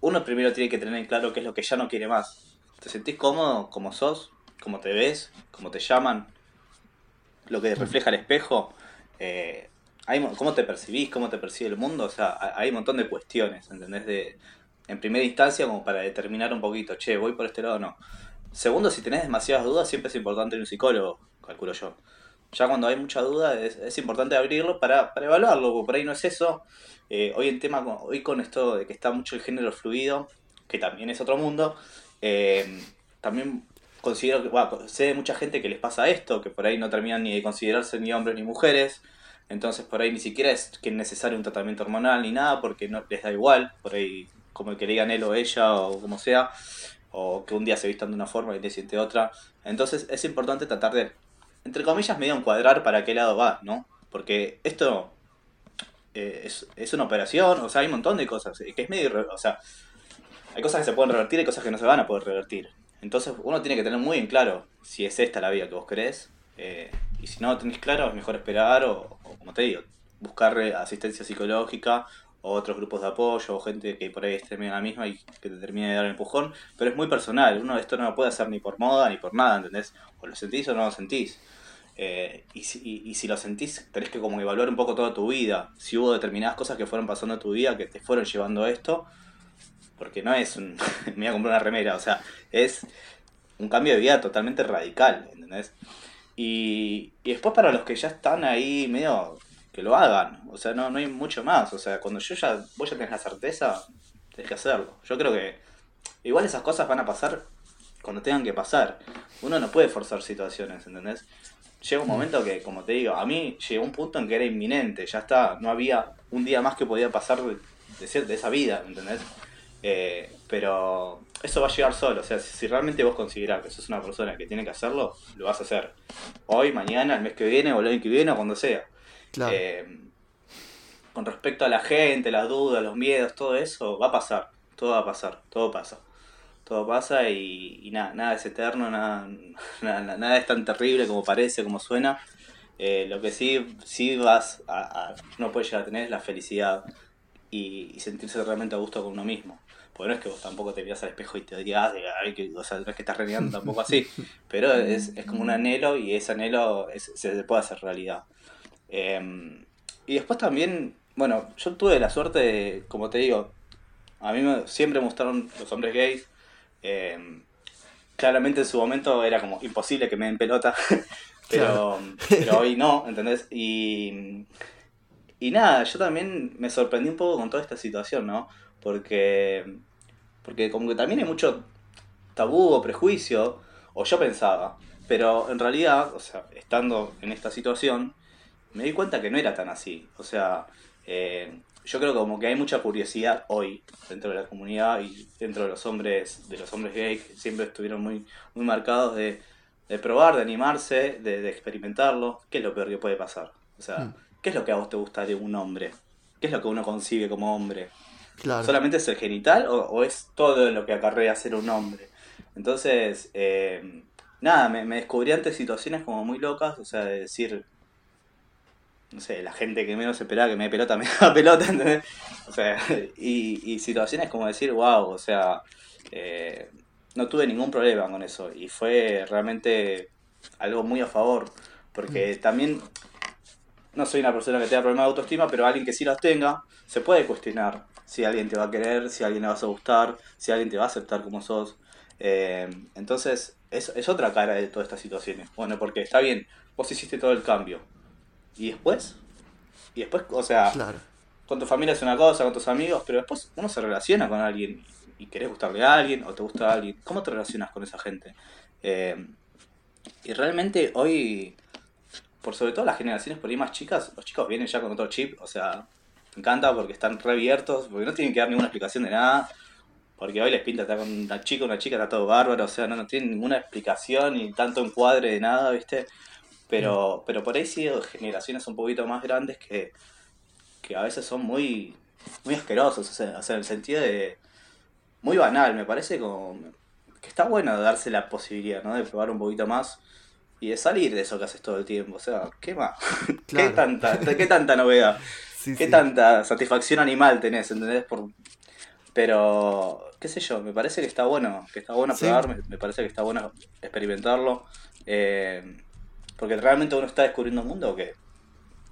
Uno primero tiene que tener en claro qué es lo que ya no quiere más. ¿Te sentís cómodo como sos? ¿Cómo te ves? ¿Cómo te llaman? ¿Lo que refleja el espejo? Eh, ¿Cómo te percibís? ¿Cómo te percibe el mundo? O sea, hay un montón de cuestiones, ¿entendés? De, en primera instancia, como para determinar un poquito, che, voy por este lado o no. Segundo, si tenés demasiadas dudas, siempre es importante ir un psicólogo, calculo yo. Ya cuando hay mucha duda, es, importante abrirlo para, evaluarlo, porque por ahí no es eso. Eh, hoy en tema, hoy con esto de que está mucho el género fluido, que también es otro mundo, eh, también considero que, bueno, sé de mucha gente que les pasa esto, que por ahí no terminan ni de considerarse ni hombres ni mujeres, entonces por ahí ni siquiera es que es necesario un tratamiento hormonal ni nada, porque no les da igual, por ahí como que le digan él o ella o como sea, o que un día se vistan de una forma y día siguiente otra. Entonces es importante tratar de, entre comillas, medio encuadrar para qué lado va, ¿no? Porque esto eh, es, es, una operación, o sea, hay un montón de cosas, que es medio, o sea, hay cosas que se pueden revertir y cosas que no se van a poder revertir. Entonces uno tiene que tener muy en claro si es esta la vida que vos querés. Eh, y si no lo tenés claro, es mejor esperar o, como te digo, buscar asistencia psicológica o otros grupos de apoyo o gente que por ahí esté en la misma y que te termine de dar el empujón. Pero es muy personal. Uno esto no lo puede hacer ni por moda ni por nada, ¿entendés? O lo sentís o no lo sentís. Eh, y, si, y, si lo sentís, tenés que como evaluar un poco toda tu vida. Si hubo determinadas cosas que fueron pasando en tu vida que te fueron llevando a esto porque no es un. me voy a comprar una remera, o sea, es un cambio de vida totalmente radical, ¿entendés? Y, y después para los que ya están ahí medio que lo hagan, o sea, no, no hay mucho más, o sea, cuando yo ya, vos ya tenés la certeza, tenés que hacerlo. Yo creo que igual esas cosas van a pasar cuando tengan que pasar. Uno no puede forzar situaciones, ¿entendés? Llega un momento que, como te digo, a mí llegó un punto en que era inminente, ya está, no había un día más que podía pasar de, de, de esa vida, ¿entendés? Eh, pero eso va a llegar solo. O sea, si realmente vos considerás que sos una persona que tiene que hacerlo, lo vas a hacer. Hoy, mañana, el mes que viene, o el año que viene, o cuando sea. Eh, con respecto a la gente, las dudas, los miedos, todo eso, va a pasar. Todo va a pasar. Todo pasa. Todo pasa y, nada, nada es eterno, nada, nada, es tan terrible como parece, como suena. Eh, lo que sí, sí vas a, no puedes llegar a tener es la felicidad y sentirse realmente a gusto con uno mismo. Porque no es que vos tampoco te veas al espejo y te digas, que, o sea, no es que estás renegando tampoco así, pero es, es, como un anhelo y ese anhelo se puede hacer realidad. Em, y después también, bueno, yo tuve la suerte de, como te digo, a mí siempre me gustaron los hombres gays. Em, claramente en su momento era como imposible que me den pelota, pero, pero hoy no, ¿entendés? Y, y nada, yo también me sorprendí un poco con toda esta situación, ¿no? Porque, porque como que también hay mucho tabú o prejuicio, o yo pensaba, pero en realidad, o sea, estando en esta situación, me di cuenta que no era tan así. O sea, eh, yo creo como que hay mucha curiosidad hoy dentro de la comunidad y dentro de los hombres, de los hombres gays que siempre estuvieron muy, muy marcados de, probar, de animarse, de, experimentarlo. ¿Qué es lo peor que puede pasar? O sea, hmm. ¿qué es lo que a vos te gusta de un hombre? ¿Qué es lo que uno consigue como hombre? ¿Solamente es el genital o, es todo lo que acarrea ser un hombre? Entonces, eh, nada, me, descubrí ante situaciones como muy locas, o sea, de decir, no sé, la gente que menos esperaba que me dé pelota, me da pelota, ¿entendés? O sea, y, situaciones como decir, wow, o sea, eh, no tuve ningún problema con eso y fue realmente algo muy a favor, porque mm. también no soy una persona que tenga problemas de autoestima, pero alguien que sí los tenga, se puede cuestionar si alguien te va a querer, si alguien le vas a gustar, si alguien te va a aceptar como sos. Eh, entonces, es, es otra cara de todas estas situaciones. Bueno, porque está bien, vos hiciste todo el cambio. ¿Y después? Y después, o sea, con tu familia es una cosa, con tus amigos, pero después uno se relaciona con alguien y querés gustarle a alguien o te gusta a alguien. ¿Cómo te relacionas con esa gente? Eh, y realmente hoy, por sobre todo las generaciones por ahí más chicas, los chicos vienen ya con otro chip, o sea, me encanta porque están reabiertos, porque no tienen que dar ninguna explicación de nada. Porque hoy les pinta estar con una chica, una chica, está todo bárbaro, o sea, no, no tienen ninguna explicación ni tanto encuadre de nada, ¿viste? Pero, mm. pero por ahí sí generaciones un poquito más grandes que, que a veces son muy, muy asquerosos, o sea, en el sentido de muy banal, me parece como que está bueno darse la posibilidad, ¿no? De probar un poquito más y de salir de eso que haces todo el tiempo, o sea, ¿qué más? ¿Qué, tanta, ¿Qué tanta novedad? ¿Qué tanta satisfacción animal tenés, entendés? Por... Pero, qué sé yo, me parece que está bueno, que está bueno probar, me, parece que está bueno experimentarlo. Eh, porque realmente uno está descubriendo un mundo que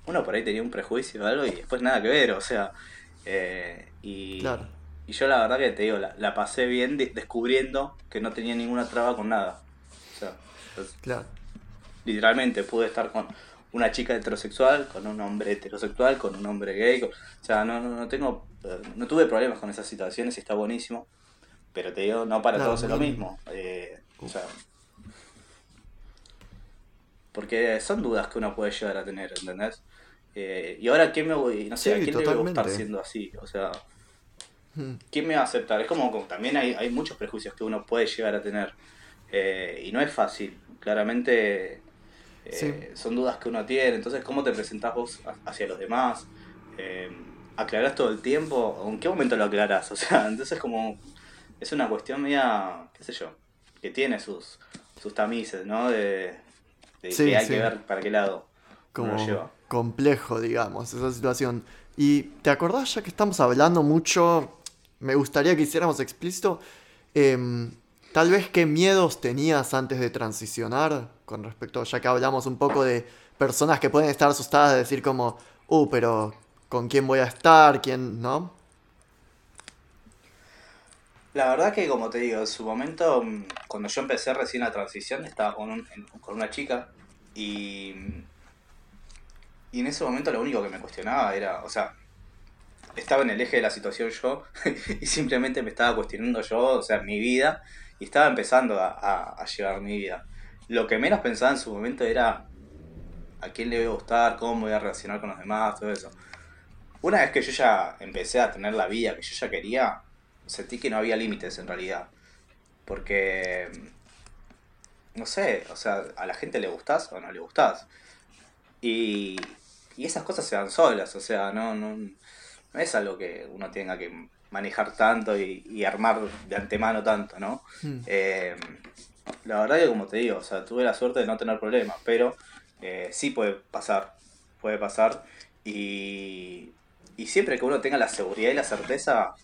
uno por ahí tenía un prejuicio o algo y después nada que ver, o sea. Eh, y, y yo la verdad que te digo, la, pasé bien descubriendo que no tenía ninguna traba con nada. O sea, pues, literalmente pude estar con una chica heterosexual, con un hombre heterosexual, con un hombre gay. o sea, no, no, tengo, eh, no tuve problemas con esas situaciones y está buenísimo. Pero te digo, no para todos es lo mismo. Eh, o sea, porque son dudas que uno puede llegar a tener, ¿entendés? Eh, y ahora, ¿quién me voy? No sé, ¿a quién le voy a gustar siendo así? O sea, hmm. ¿quién me va a aceptar? Es como, como también hay, hay, muchos prejuicios que uno puede llegar a tener. y no es fácil. Claramente eh, son dudas que uno tiene, entonces cómo te presentás vos hacia los demás, eh, aclarás todo el tiempo, o en qué momento lo aclarás, o sea, entonces como es una cuestión media, qué sé yo, que tiene sus, sus tamices, ¿no? De, que hay que ver para qué lado como lleva. complejo, digamos, esa situación. Y te acordás ya que estamos hablando mucho, me gustaría que hiciéramos explícito, em, tal vez qué miedos tenías antes de transicionar con respecto, ya que hablamos un poco de personas que pueden estar asustadas de decir como, uh, pero ¿con quién voy a estar? ¿Quién no? La verdad que, como te digo, en su momento, mm, cuando yo empecé recién la transición, estaba con, con una chica y, y en ese momento lo único que me cuestionaba era, o sea, estaba en el eje de la situación yo y simplemente me estaba cuestionando yo, o sea, mi vida, y estaba empezando a llevar mi vida lo que menos pensaba en su momento era a quién le voy a gustar, cómo voy a relacionar con los demás, todo eso. Una vez que yo ya empecé a tener la vida que yo ya quería, sentí que no había límites en realidad. Porque, no sé, o sea, a la gente le gustás o no le gustás. Y, y esas cosas se dan solas, o sea, no, no, no es algo que uno tenga que manejar tanto y, armar de antemano tanto, ¿no? Hmm. Eh, la verdad que como te digo, o sea, tuve la suerte de no tener problemas, pero eh, sí puede pasar, puede pasar. Y, y siempre que uno tenga la seguridad y la certeza,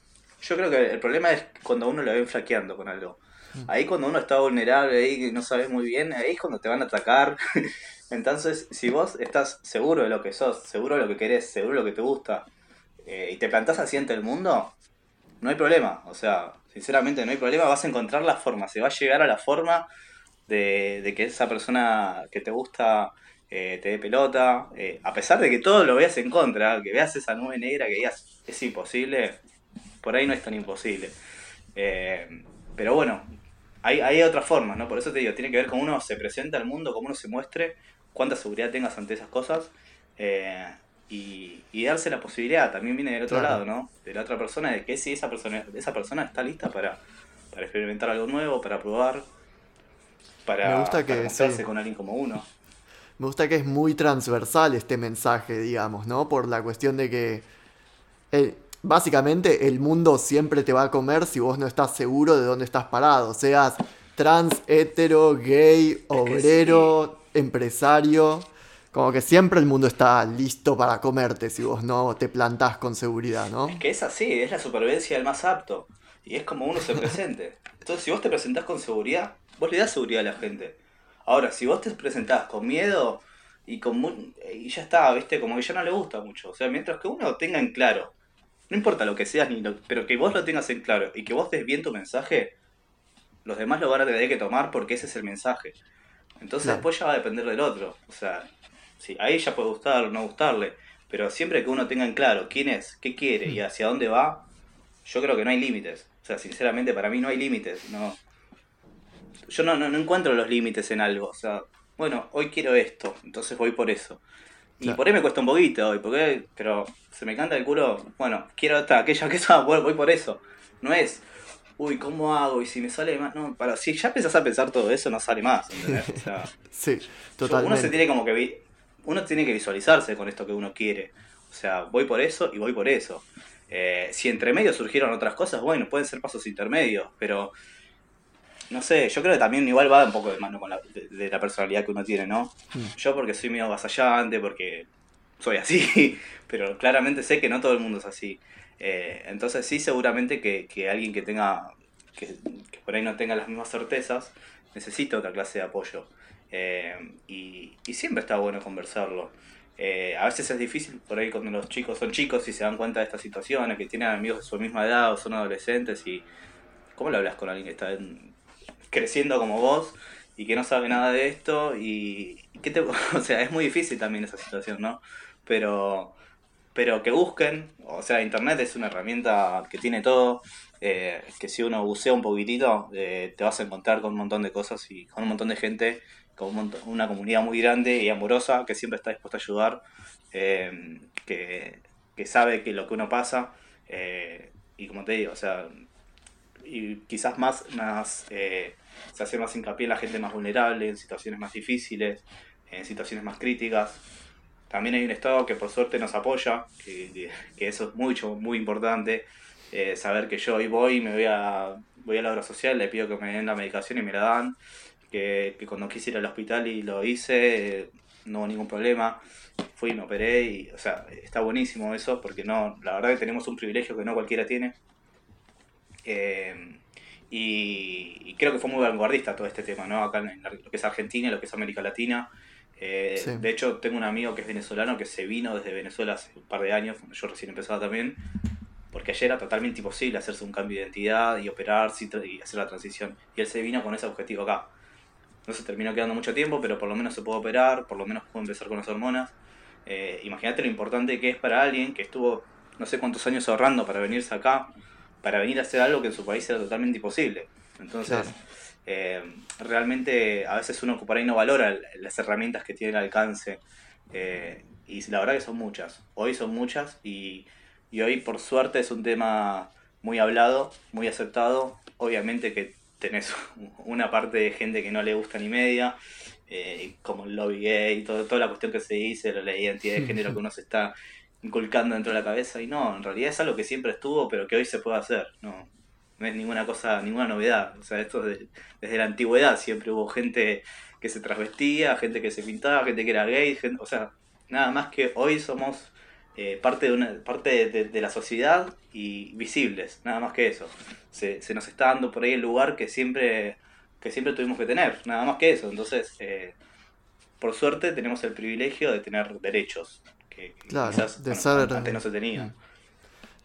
yo creo que el problema es cuando uno lo ve flaqueando con algo. Mm. Ahí cuando uno está vulnerable, ahí no sabes muy bien, ahí es cuando te van a atacar. Entonces, si vos estás seguro de lo que sos, seguro de lo que querés, seguro de lo que te gusta, eh, y te plantás así ante el mundo, no hay problema. O sea, sinceramente no hay problema, vas a encontrar la forma, se va a llegar a la forma de, que esa persona que te gusta eh, te dé pelota, eh, a pesar de que todo lo veas en contra, que veas esa nube negra, que digas es imposible, por ahí no es tan imposible. Eh, pero bueno, hay, hay otras formas, ¿no? Por eso te digo, tiene que ver cómo uno se presenta al mundo, cómo uno se muestre, cuánta seguridad tengas ante esas cosas y, y, darse la posibilidad también viene del otro lado, ¿no? De la otra persona, de que si esa persona, esa persona está lista para, para experimentar algo nuevo, para probar, para, Me gusta que, con alguien como uno. Me gusta que es muy transversal este mensaje, digamos, ¿no? Por la cuestión de que eh, básicamente el mundo siempre te va a comer si vos no estás seguro de dónde estás parado, seas trans, hetero, gay, obrero, empresario. Como que siempre el mundo está listo para comerte si vos no te plantás con seguridad, ¿no? Es que es así, es la supervivencia del más apto. Y es como uno se presente. Entonces, si vos te presentás con seguridad, vos le das seguridad a la gente. Ahora, si vos te presentás con miedo y con y ya está, ¿viste? Como que ya no le gusta mucho. O sea, mientras que uno tenga en claro, no importa lo que seas, ni pero que vos lo tengas en claro y que vos des bien tu mensaje, los demás lo van a tener que tomar porque ese es el mensaje. Entonces después ya va a depender del otro. O sea, Sí, a ella puede gustar o no gustarle, pero siempre que uno tenga en claro quién es, qué quiere y mm. hacia dónde va, yo creo que no hay límites. O sea, sinceramente para mí no hay límites. No, yo no, no, encuentro los límites en algo. O sea, bueno, hoy quiero esto, entonces voy por eso. Y por ahí me cuesta un poquito hoy, porque, pero se me canta el culo, bueno, quiero esta, aquella que esa, voy por eso. No es, uy, ¿cómo hago? Y si me sale más, no, para, si ya empezás a pensar todo eso, no sale más. O sea, sí, totalmente. Uno se tiene como que uno tiene que visualizarse con esto que uno quiere. O sea, voy por eso y voy por eso. Eh, si entre medio surgieron otras cosas, bueno, pueden ser pasos intermedios, pero no sé, yo creo que también igual va un poco de mano con la, de, la personalidad que uno tiene, ¿no? Mm. Yo porque soy medio vasallante, porque soy así, pero claramente sé que no todo el mundo es así. Eh, entonces sí, seguramente que, alguien que tenga, que, por ahí no tenga las mismas certezas, necesita otra clase de apoyo. Eh, y, siempre está bueno conversarlo. Eh, a veces es difícil por ahí cuando los chicos son chicos y se dan cuenta de estas situaciones, que tienen amigos de su misma edad o son adolescentes y ¿cómo le hablas con alguien que está creciendo como vos y que no sabe nada de esto? Y, ¿qué te, o sea, es muy difícil también esa situación, ¿no? Pero pero que busquen, o sea, Internet es una herramienta que tiene todo, eh, que si uno bucea un poquitito, eh, te vas a encontrar con un montón de cosas y con un montón de gente, con una comunidad muy grande y amorosa que siempre está dispuesta a ayudar, eh, que, sabe que lo que uno pasa, y como te digo, o sea, y quizás más, más se hace más hincapié en la gente más vulnerable, en situaciones más difíciles, en situaciones más críticas. También hay un Estado que por suerte nos apoya, que, eso es mucho, muy importante. Eh, saber que yo hoy voy, me voy a, voy a la obra social, le pido que me den la medicación y me la dan. Que, cuando quise ir al hospital y lo hice, eh, no hubo ningún problema. Fui y me operé y, o sea, está buenísimo eso porque no, la verdad que tenemos un privilegio que no cualquiera tiene. Eh, y, creo que fue muy vanguardista todo este tema, ¿no? Acá en lo que es Argentina y lo que es América Latina. Eh, de hecho, tengo un amigo que es venezolano que se vino desde Venezuela hace un par de años, cuando yo recién empezaba también, porque ayer era totalmente imposible hacerse un cambio de identidad y operarse y hacer la transición. Y él se vino con ese objetivo acá. No se terminó quedando mucho tiempo, pero por lo menos se pudo operar, por lo menos pudo empezar con las hormonas. Eh, imagínate lo importante que es para alguien que estuvo no sé cuántos años ahorrando para venirse acá, para venir a hacer algo que en su país era totalmente imposible. Entonces, eh, realmente a veces uno por ahí no valora las herramientas que tiene el alcance. Eh, y la verdad que son muchas. Hoy son muchas y, hoy por suerte es un tema muy hablado, muy aceptado. Obviamente que tenés una parte de gente que no le gusta ni media, eh, como el lobby gay, todo, toda la cuestión que se dice, la identidad de género que uno se está inculcando dentro de la cabeza. Y no, en realidad es algo que siempre estuvo, pero que hoy se puede hacer. No, no es ninguna cosa, ninguna novedad. O sea, esto desde la antigüedad siempre hubo gente que se transvestía, gente que se pintaba, gente que era gay, o sea, nada más que hoy somos eh, parte de una parte de, la sociedad y visibles, nada más que eso. Se, se, nos está dando por ahí el lugar que siempre que siempre tuvimos que tener, nada más que eso. Entonces, eh, por suerte tenemos el privilegio de tener derechos que, quizás antes no se tenían. Mm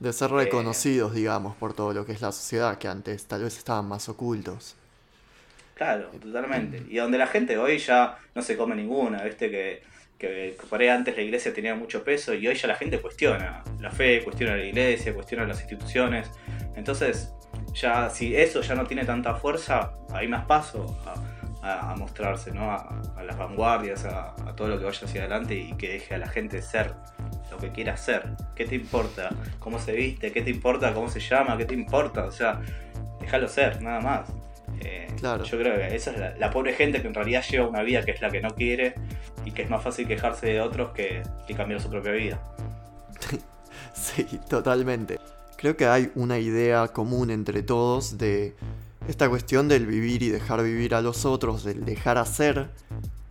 de ser eh, reconocidos, digamos, por todo lo que es la sociedad, que antes tal vez estaban más ocultos. Claro, totalmente. Y donde la gente hoy ya no se come ninguna, ¿viste? Que, que por ahí antes la iglesia tenía mucho peso y hoy ya la gente cuestiona la fe, cuestiona la iglesia, cuestiona las instituciones. Entonces, ya si eso ya no tiene tanta fuerza, hay más paso a, mostrarse, ¿no? A, las vanguardias, a, a todo lo que vaya hacia adelante y que deje a la gente ser lo que quiera hacer. ¿Qué te importa? ¿Cómo se viste? ¿Qué te importa? ¿Cómo se llama? ¿Qué te importa? O sea, déjalo ser, nada más. Eh, claro. Yo creo que esa es la, pobre gente que en realidad lleva una vida que es la que no quiere y que es más fácil quejarse de otros que, que cambiar su propia vida. sí, totalmente. Creo que hay una idea común entre todos de esta cuestión del vivir y dejar vivir a los otros, del dejar hacer,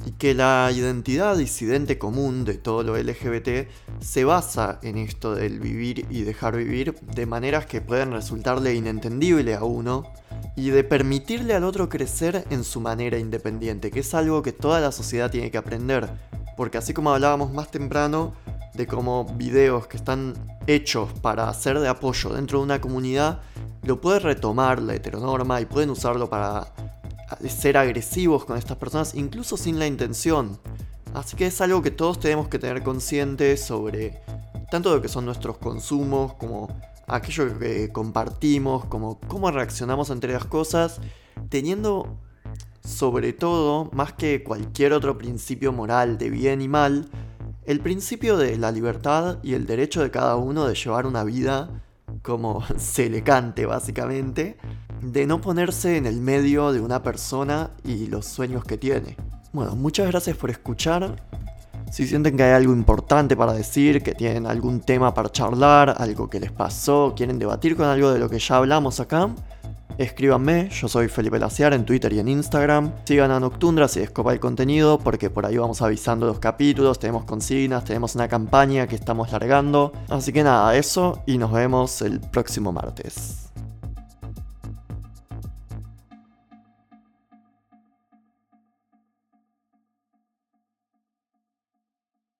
y que la identidad disidente común de todo lo LGBT se basa en esto del vivir y dejar vivir de maneras que pueden resultarle inentendible a uno y de permitirle al otro crecer en su manera independiente, que es algo que toda la sociedad tiene que aprender, porque así como hablábamos más temprano de cómo videos que están hechos para ser de apoyo dentro de una comunidad, lo puede retomar la heteronorma y pueden usarlo para ser agresivos con estas personas, incluso sin la intención. Así que es algo que todos tenemos que tener consciente sobre tanto lo que son nuestros consumos, como aquello que compartimos, como cómo reaccionamos entre las cosas, teniendo sobre todo, más que cualquier otro principio moral de bien y mal, el principio de la libertad y el derecho de cada uno de llevar una vida como se le cante básicamente, de no ponerse en el medio de una persona y los sueños que tiene. Bueno, muchas gracias por escuchar. Si sienten que hay algo importante para decir, que tienen algún tema para charlar, algo que les pasó, quieren debatir con algo de lo que ya hablamos acá, escríbanme, yo soy Felipe Laciar en Twitter y en Instagram. Sigan a Noctundra si les copa el contenido, porque por ahí vamos avisando los capítulos, tenemos consignas, tenemos una campaña que estamos largando. Así que nada, eso y nos vemos el próximo martes.